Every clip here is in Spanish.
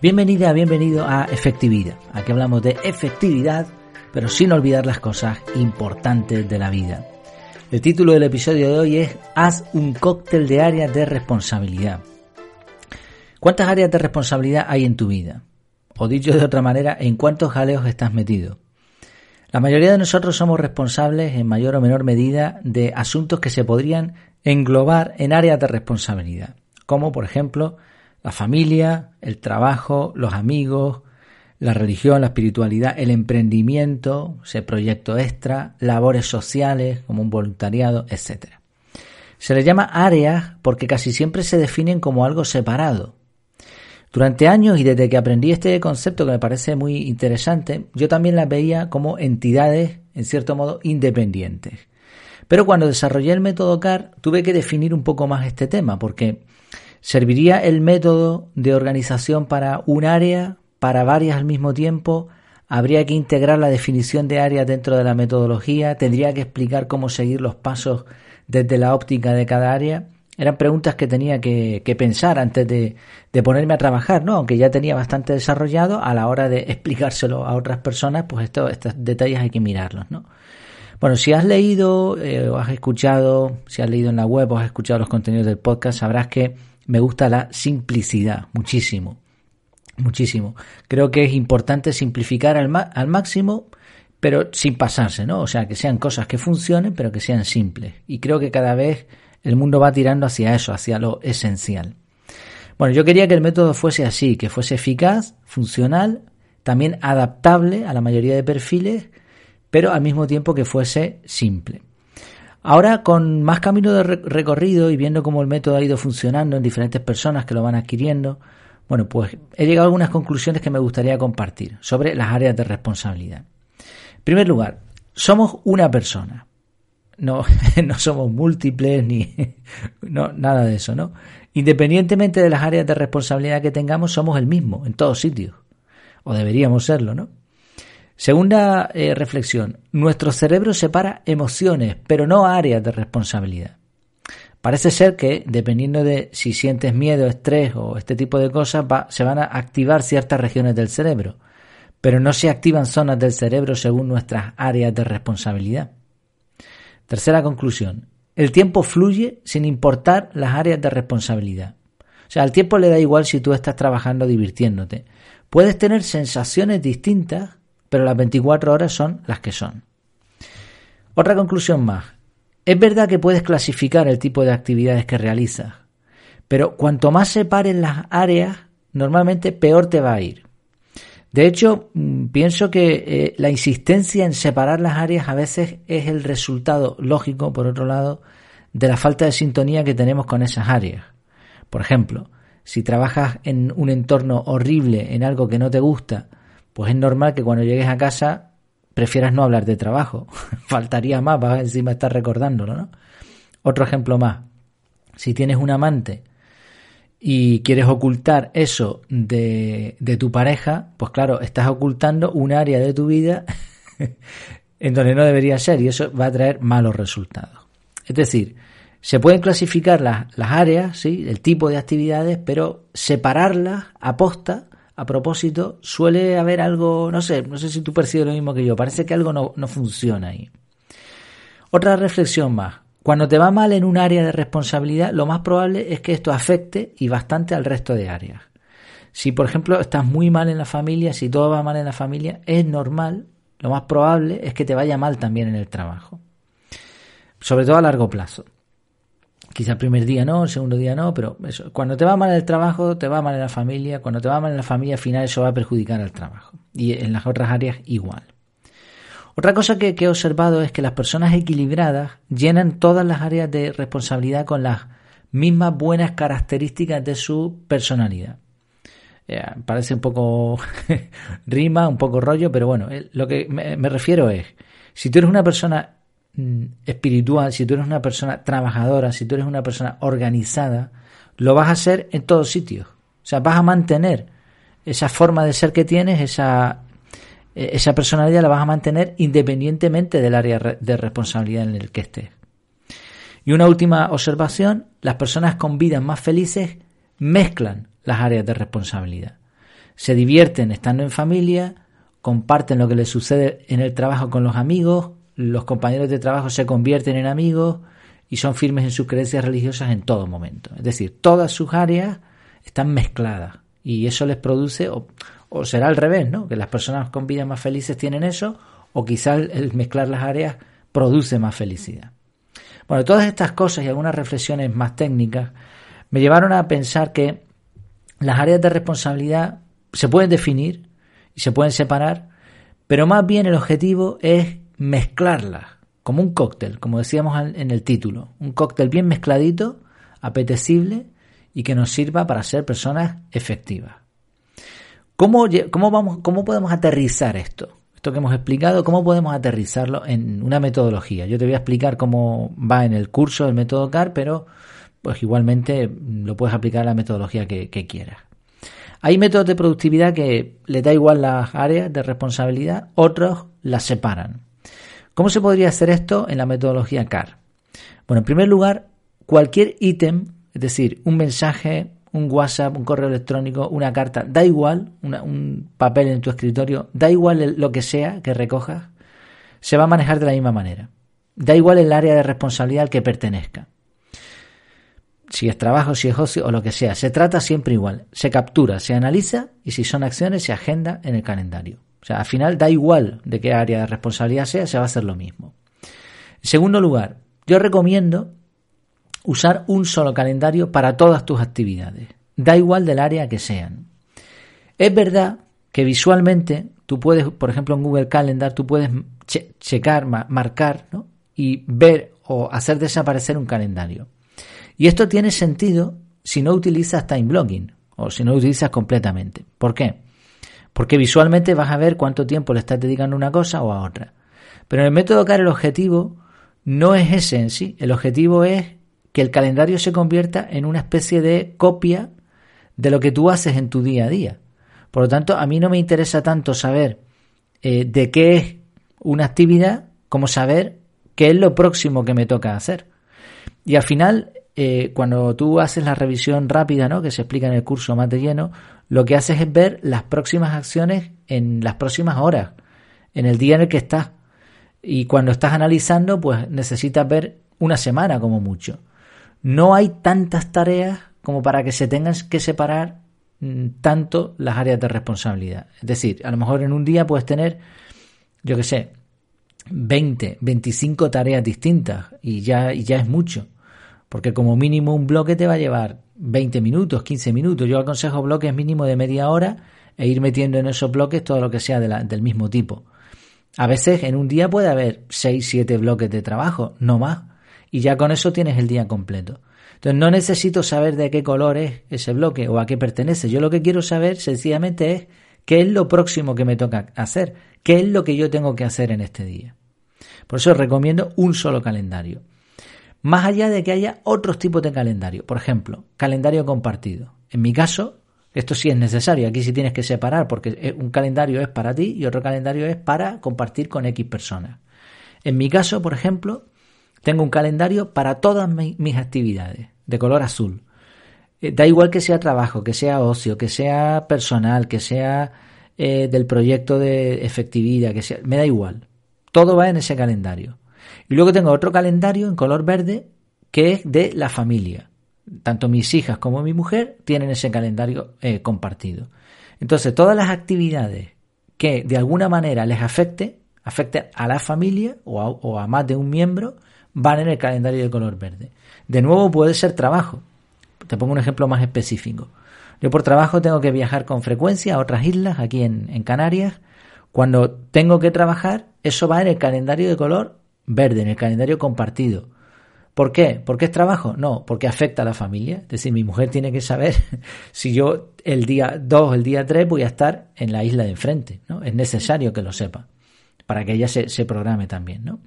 Bienvenida, bienvenido a Efectividad. Aquí hablamos de efectividad, pero sin olvidar las cosas importantes de la vida. El título del episodio de hoy es Haz un cóctel de áreas de responsabilidad. ¿Cuántas áreas de responsabilidad hay en tu vida? O dicho de otra manera, ¿en cuántos jaleos estás metido? La mayoría de nosotros somos responsables en mayor o menor medida de asuntos que se podrían englobar en áreas de responsabilidad, como por ejemplo la familia, el trabajo, los amigos, la religión, la espiritualidad, el emprendimiento, ese proyecto extra, labores sociales como un voluntariado, etc. Se les llama áreas porque casi siempre se definen como algo separado. Durante años y desde que aprendí este concepto que me parece muy interesante, yo también las veía como entidades, en cierto modo, independientes. Pero cuando desarrollé el método CAR tuve que definir un poco más este tema porque ¿Serviría el método de organización para un área, para varias al mismo tiempo? ¿Habría que integrar la definición de área dentro de la metodología? ¿Tendría que explicar cómo seguir los pasos desde la óptica de cada área? Eran preguntas que tenía que, pensar antes de, ponerme a trabajar, ¿no? Aunque ya tenía bastante desarrollado, a la hora de explicárselo a otras personas, pues estos detalles hay que mirarlos, ¿no? Bueno, si has leído eh, o has escuchado, si has leído en la web o has escuchado los contenidos del podcast, sabrás que me gusta la simplicidad, muchísimo, muchísimo. Creo que es importante simplificar al, al máximo, pero sin pasarse, ¿no? O sea, que sean cosas que funcionen, pero que sean simples. Y creo que cada vez el mundo va tirando hacia eso, hacia lo esencial. Bueno, yo quería que el método fuese así, que fuese eficaz, funcional, también adaptable a la mayoría de perfiles, pero al mismo tiempo que fuese simple. Ahora, con más camino de recorrido y viendo cómo el método ha ido funcionando en diferentes personas que lo van adquiriendo, bueno, pues he llegado a algunas conclusiones que me gustaría compartir sobre las áreas de responsabilidad. En primer lugar, somos una persona. No, no somos múltiples ni nada de eso, ¿no? Independientemente de las áreas de responsabilidad que tengamos, somos el mismo en todos sitios. O deberíamos serlo, ¿no? Segunda eh, reflexión, nuestro cerebro separa emociones, pero no áreas de responsabilidad. Parece ser que, dependiendo de si sientes miedo, estrés o este tipo de cosas, se van a activar ciertas regiones del cerebro, pero no se activan zonas del cerebro según nuestras áreas de responsabilidad. Tercera conclusión, el tiempo fluye sin importar las áreas de responsabilidad. O sea, al tiempo le da igual si tú estás trabajando divirtiéndote. Puedes tener sensaciones distintas pero las 24 horas son las que son. Otra conclusión más. Es verdad que puedes clasificar el tipo de actividades que realizas, pero cuanto más separes las áreas, normalmente peor te va a ir. De hecho, mm, pienso que eh, la insistencia en separar las áreas a veces es el resultado lógico, por otro lado, de la falta de sintonía que tenemos con esas áreas. Por ejemplo, si trabajas en un entorno horrible, en algo que no te gusta, pues es normal que cuando llegues a casa prefieras no hablar de trabajo. Faltaría más, vas encima estar recordándolo, ¿no? Otro ejemplo más. Si tienes un amante y quieres ocultar eso de, de tu pareja, pues claro, estás ocultando un área de tu vida en donde no debería ser y eso va a traer malos resultados. Es decir, se pueden clasificar las, las áreas, ¿sí? el tipo de actividades, pero separarlas a posta a propósito, suele haber algo, no sé, no sé si tú percibes lo mismo que yo, parece que algo no, no funciona ahí. Otra reflexión más. Cuando te va mal en un área de responsabilidad, lo más probable es que esto afecte y bastante al resto de áreas. Si, por ejemplo, estás muy mal en la familia, si todo va mal en la familia, es normal, lo más probable es que te vaya mal también en el trabajo. Sobre todo a largo plazo. Quizá el primer día no, el segundo día no, pero cuando te va mal el trabajo, te va mal en la familia, cuando te va mal en la familia, al final eso va a perjudicar al trabajo. Y en las otras áreas igual. Otra cosa que, he observado es que las personas equilibradas llenan todas las áreas de responsabilidad con las mismas buenas características de su personalidad. Eh, parece un poco rima, un poco rollo, pero bueno, eh, lo que me refiero es, si tú eres una persona espiritual, si tú eres una persona trabajadora, si tú eres una persona organizada, lo vas a hacer en todos sitios. O sea, vas a mantener esa forma de ser que tienes, esa, e, esa personalidad la vas a mantener independientemente del área de responsabilidad en el que estés. Y una última observación, las personas con vidas más felices mezclan las áreas de responsabilidad. se divierten estando en familia, comparten lo que les sucede en el trabajo con los amigos, los compañeros de trabajo se convierten en amigos y son firmes en sus creencias religiosas en todo momento. Es decir, todas sus áreas están mezcladas y eso les produce, o, será al revés, ¿no? Que las personas con vidas más felices tienen eso, o quizás el mezclar las áreas produce más felicidad. Bueno, todas estas cosas y algunas reflexiones más técnicas me llevaron a pensar que las áreas de responsabilidad se pueden definir y se pueden separar, pero más bien el objetivo es mezclarlas, como un cóctel, como decíamos en el título, un cóctel bien mezcladito, apetecible y que nos sirva para ser personas efectivas. ¿Cómo, cómo, vamos, ¿Cómo podemos aterrizar esto? Esto que hemos explicado, ¿cómo podemos aterrizarlo en una metodología? Yo te voy a explicar cómo va en el curso del método CAR, pero pues igualmente lo puedes aplicar la metodología que, que quieras. Hay métodos de productividad que le da igual las áreas de responsabilidad, otros las separan. ¿Cómo se podría hacer esto en la metodología CAR? Bueno, en primer lugar, cualquier ítem, es decir, un mensaje, un WhatsApp, un correo electrónico, una carta, da igual, un papel en tu escritorio, da igual lo que sea que recojas, se va a manejar de la misma manera. Da igual el área de responsabilidad al que pertenezca. Si es trabajo, si es ocio o lo que sea, se trata siempre igual. Se captura, se analiza y si son acciones se agenda en el calendario. O sea, al final da igual de qué área de responsabilidad sea, se va a hacer lo mismo. En segundo lugar, yo recomiendo usar un solo calendario para todas tus actividades. Da igual del área que sean. Es verdad que visualmente tú puedes, por ejemplo en Google Calendar, tú puedes checar, marcar y ver o hacer desaparecer un calendario. Y esto tiene sentido si no utilizas time blocking o si no lo utilizas completamente. ¿Por qué? Porque visualmente vas a ver cuánto tiempo le estás dedicando a una cosa o a otra. Pero en el método CAR el objetivo no es ese en sí. El objetivo es que el calendario se convierta en una especie de copia de lo que tú haces en tu día a día. Por lo tanto, a mí no me interesa tanto saber eh, de qué es una actividad como saber qué es lo próximo que me toca hacer. Y al final, eh, cuando tú haces la revisión rápida, ¿no? que se explica en el curso más de lleno, lo que haces es ver las próximas acciones en las próximas horas, en el día en el que estás. Y cuando estás analizando, pues necesitas ver una semana como mucho. No hay tantas tareas como para que se tengan que separar mm, tanto las áreas de responsabilidad. Es decir, a lo mejor en un día puedes tener, yo qué sé, 20, 25 tareas distintas y ya, y ya es mucho. Porque como mínimo un bloque te va a llevar 20 minutos, 15 minutos. Yo aconsejo bloques mínimo de media hora e ir metiendo en esos bloques todo lo que sea del mismo tipo. A veces en un día puede haber 6, 7 bloques de trabajo, no más. Y ya con eso tienes el día completo. Entonces no necesito saber de qué color es ese bloque o a qué pertenece. Yo lo que quiero saber sencillamente es qué es lo próximo que me toca hacer, qué es lo que yo tengo que hacer en este día. Por eso recomiendo un solo calendario. Más allá de que haya otros tipos de calendario. Por ejemplo, calendario compartido. En mi caso, esto sí es necesario. Aquí sí tienes que separar porque un calendario es para ti y otro calendario es para compartir con X personas. En mi caso, por ejemplo, tengo un calendario para todas mis actividades de color azul. Eh, da igual que sea trabajo, que sea ocio, que sea personal, que sea eh, del proyecto de efectividad, que sea, me da igual. Todo va en ese calendario. Y luego tengo otro calendario en color verde que es de la familia. Tanto mis hijas como mi mujer tienen ese calendario eh, compartido. Entonces, todas las actividades que de alguna manera les afecte, afecten a la familia o a, más de un miembro, van en el calendario de color verde. De nuevo, puede ser trabajo. Te pongo un ejemplo más específico. Yo por trabajo tengo que viajar con frecuencia a otras islas, aquí en Canarias. Cuando tengo que trabajar, eso va en el calendario de color verde en el calendario compartido. ¿Por qué? ¿Por qué es trabajo? No, porque afecta a la familia. Es decir, mi mujer tiene que saber si yo el día 2 el día 3 voy a estar en la isla de enfrente. ¿no? Es necesario que lo sepa para que ella se, programe también. ¿no?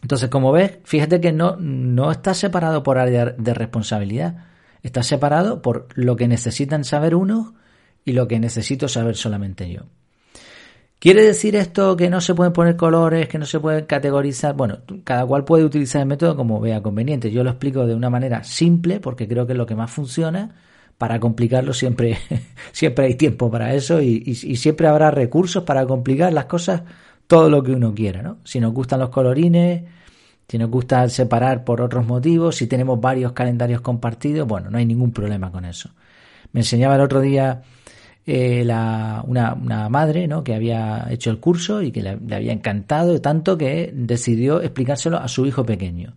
Entonces, como ves, fíjate que no, no está separado por área de responsabilidad. Está separado por lo que necesitan saber unos y lo que necesito saber solamente yo. ¿Quiere decir esto que no se pueden poner colores, que no se pueden categorizar? Bueno, cada cual puede utilizar el método como vea conveniente. Yo lo explico de una manera simple porque creo que es lo que más funciona para complicarlo siempre, siempre hay tiempo para eso y, y, siempre habrá recursos para complicar las cosas todo lo que uno quiera, ¿no? Si nos gustan los colorines, si nos gusta separar por otros motivos, si tenemos varios calendarios compartidos, bueno, no hay ningún problema con eso. Me enseñaba el otro día eh, la, una, una, madre ¿no? que había hecho el curso y que le, había encantado tanto que decidió explicárselo a su hijo pequeño.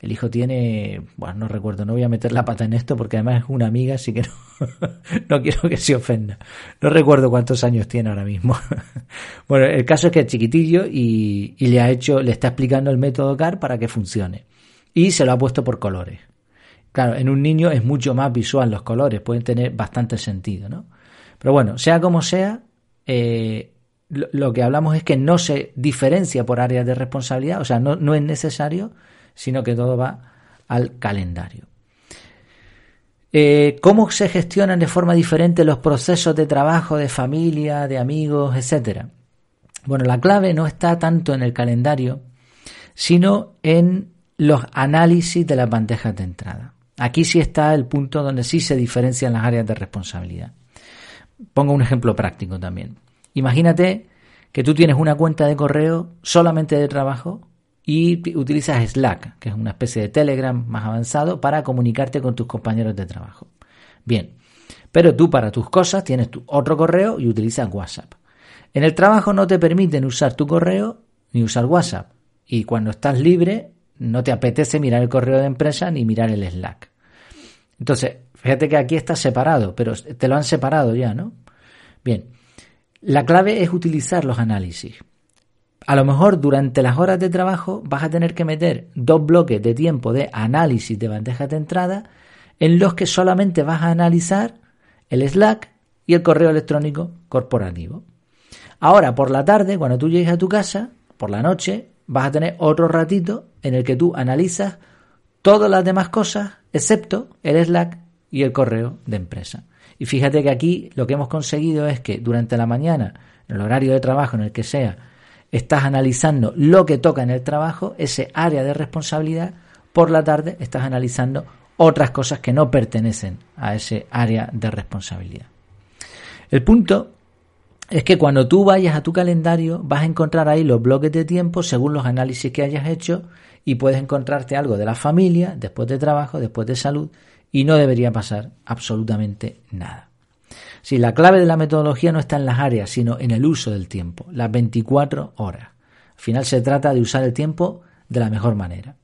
El hijo tiene, bueno, no recuerdo, no voy a meter la pata en esto porque además es una amiga, así que no, no quiero que se ofenda. No recuerdo cuántos años tiene ahora mismo. bueno, el caso es que es chiquitillo y, y le ha hecho, le está explicando el método CAR para que funcione. Y se lo ha puesto por colores. Claro, en un niño es mucho más visual los colores, pueden tener bastante sentido, ¿no? Pero bueno, sea como sea, eh, lo, que hablamos es que no se diferencia por áreas de responsabilidad, o sea, no, no es necesario sino que todo va al calendario. Eh, ¿Cómo se gestionan de forma diferente los procesos de trabajo, de familia, de amigos, etcétera? Bueno, la clave no está tanto en el calendario, sino en los análisis de las bandejas de entrada. Aquí sí está el punto donde sí se diferencian las áreas de responsabilidad. Pongo un ejemplo práctico también. Imagínate que tú tienes una cuenta de correo solamente de trabajo y utilizas Slack, que es una especie de Telegram más avanzado, para comunicarte con tus compañeros de trabajo. Bien, pero tú para tus cosas tienes tu otro correo y utilizas WhatsApp. En el trabajo no te permiten usar tu correo ni usar WhatsApp. Y cuando estás libre, no te apetece mirar el correo de empresa ni mirar el Slack. Entonces, fíjate que aquí está separado, pero te lo han separado ya, ¿no? Bien, la clave es utilizar los análisis. A lo mejor durante las horas de trabajo vas a tener que meter dos bloques de tiempo de análisis de bandejas de entrada en los que solamente vas a analizar el Slack y el correo electrónico corporativo. Ahora, por la tarde, cuando tú llegues a tu casa, por la noche, vas a tener otro ratito en el que tú analizas todas las demás cosas, excepto el Slack y el correo de empresa. Y fíjate que aquí lo que hemos conseguido es que durante la mañana, en el horario de trabajo en el que sea, estás analizando lo que toca en el trabajo, ese área de responsabilidad, por la tarde estás analizando otras cosas que no pertenecen a ese área de responsabilidad. El punto es que cuando tú vayas a tu calendario vas a encontrar ahí los bloques de tiempo según los análisis que hayas hecho y puedes encontrarte algo de la familia, después de trabajo, después de salud y no debería pasar absolutamente nada. Si la clave de la metodología no está en las áreas, sino en el uso del tiempo, las 24 horas. Al final se trata de usar el tiempo de la mejor manera.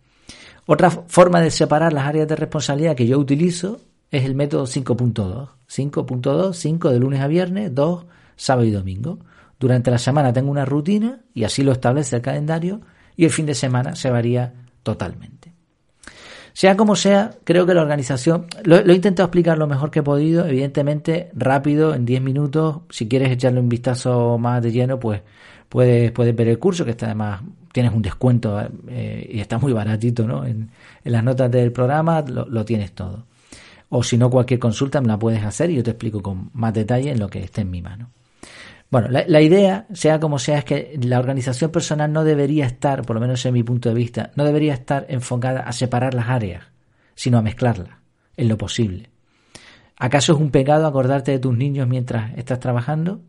Otra forma de separar las áreas de responsabilidad que yo utilizo es el método 5.2. 5.2, 5 de lunes a viernes, 2 sábado y domingo. Durante la semana tengo una rutina y así lo establece el calendario y el fin de semana se varía totalmente. Sea como sea, creo que la organización, lo, he intentado explicar lo mejor que he podido, evidentemente rápido, en 10 minutos, si quieres echarle un vistazo más de lleno, pues puedes, puedes ver el curso, que está además, tienes un descuento eh, y está muy baratito, ¿no? En, las notas del programa lo, lo tienes todo. O si no, cualquier consulta me la puedes hacer y yo te explico con más detalle en lo que esté en mi mano. Bueno, la, idea, sea como sea, es que la organización personal no debería estar, por lo menos en mi punto de vista, no debería estar enfocada a separar las áreas, sino a mezclarlas, en lo posible. ¿Acaso es un pecado acordarte de tus niños mientras estás trabajando?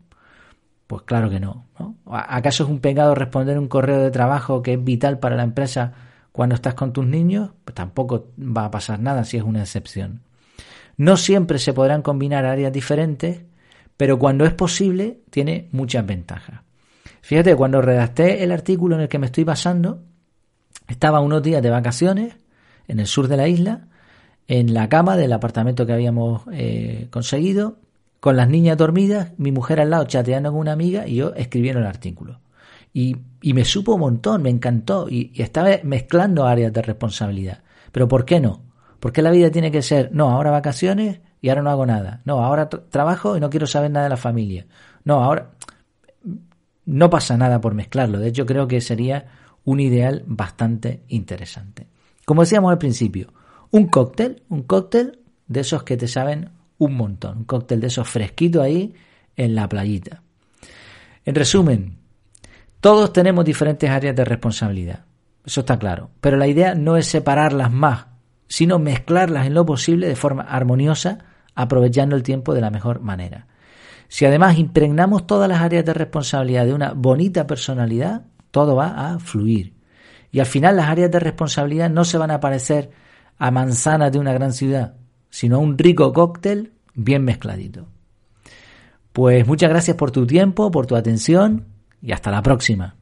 Pues claro que no, no. ¿Acaso es un pecado responder un correo de trabajo que es vital para la empresa cuando estás con tus niños? Pues tampoco va a pasar nada si es una excepción. No siempre se podrán combinar áreas diferentes pero cuando es posible tiene muchas ventajas. Fíjate, cuando redacté el artículo en el que me estoy basando, estaba unos días de vacaciones en el sur de la isla, en la cama del apartamento que habíamos eh, conseguido, con las niñas dormidas, mi mujer al lado chateando con una amiga y yo escribiendo el artículo. Y, y me supo un montón, me encantó y, y estaba mezclando áreas de responsabilidad. Pero ¿por qué no? ¿Por qué la vida tiene que ser, no, ahora vacaciones y ahora no hago nada. No, ahora trabajo y no quiero saber nada de la familia. No, ahora no pasa nada por mezclarlo. De hecho, creo que sería un ideal bastante interesante. Como decíamos al principio, un cóctel, un cóctel de esos que te saben un montón, un cóctel de esos fresquitos ahí en la playita. En resumen, todos tenemos diferentes áreas de responsabilidad, eso está claro, pero la idea no es separarlas más, sino mezclarlas en lo posible de forma armoniosa aprovechando el tiempo de la mejor manera. Si además impregnamos todas las áreas de responsabilidad de una bonita personalidad, todo va a fluir. Y al final las áreas de responsabilidad no se van a parecer a manzanas de una gran ciudad, sino a un rico cóctel bien mezcladito. Pues muchas gracias por tu tiempo, por tu atención y hasta la próxima.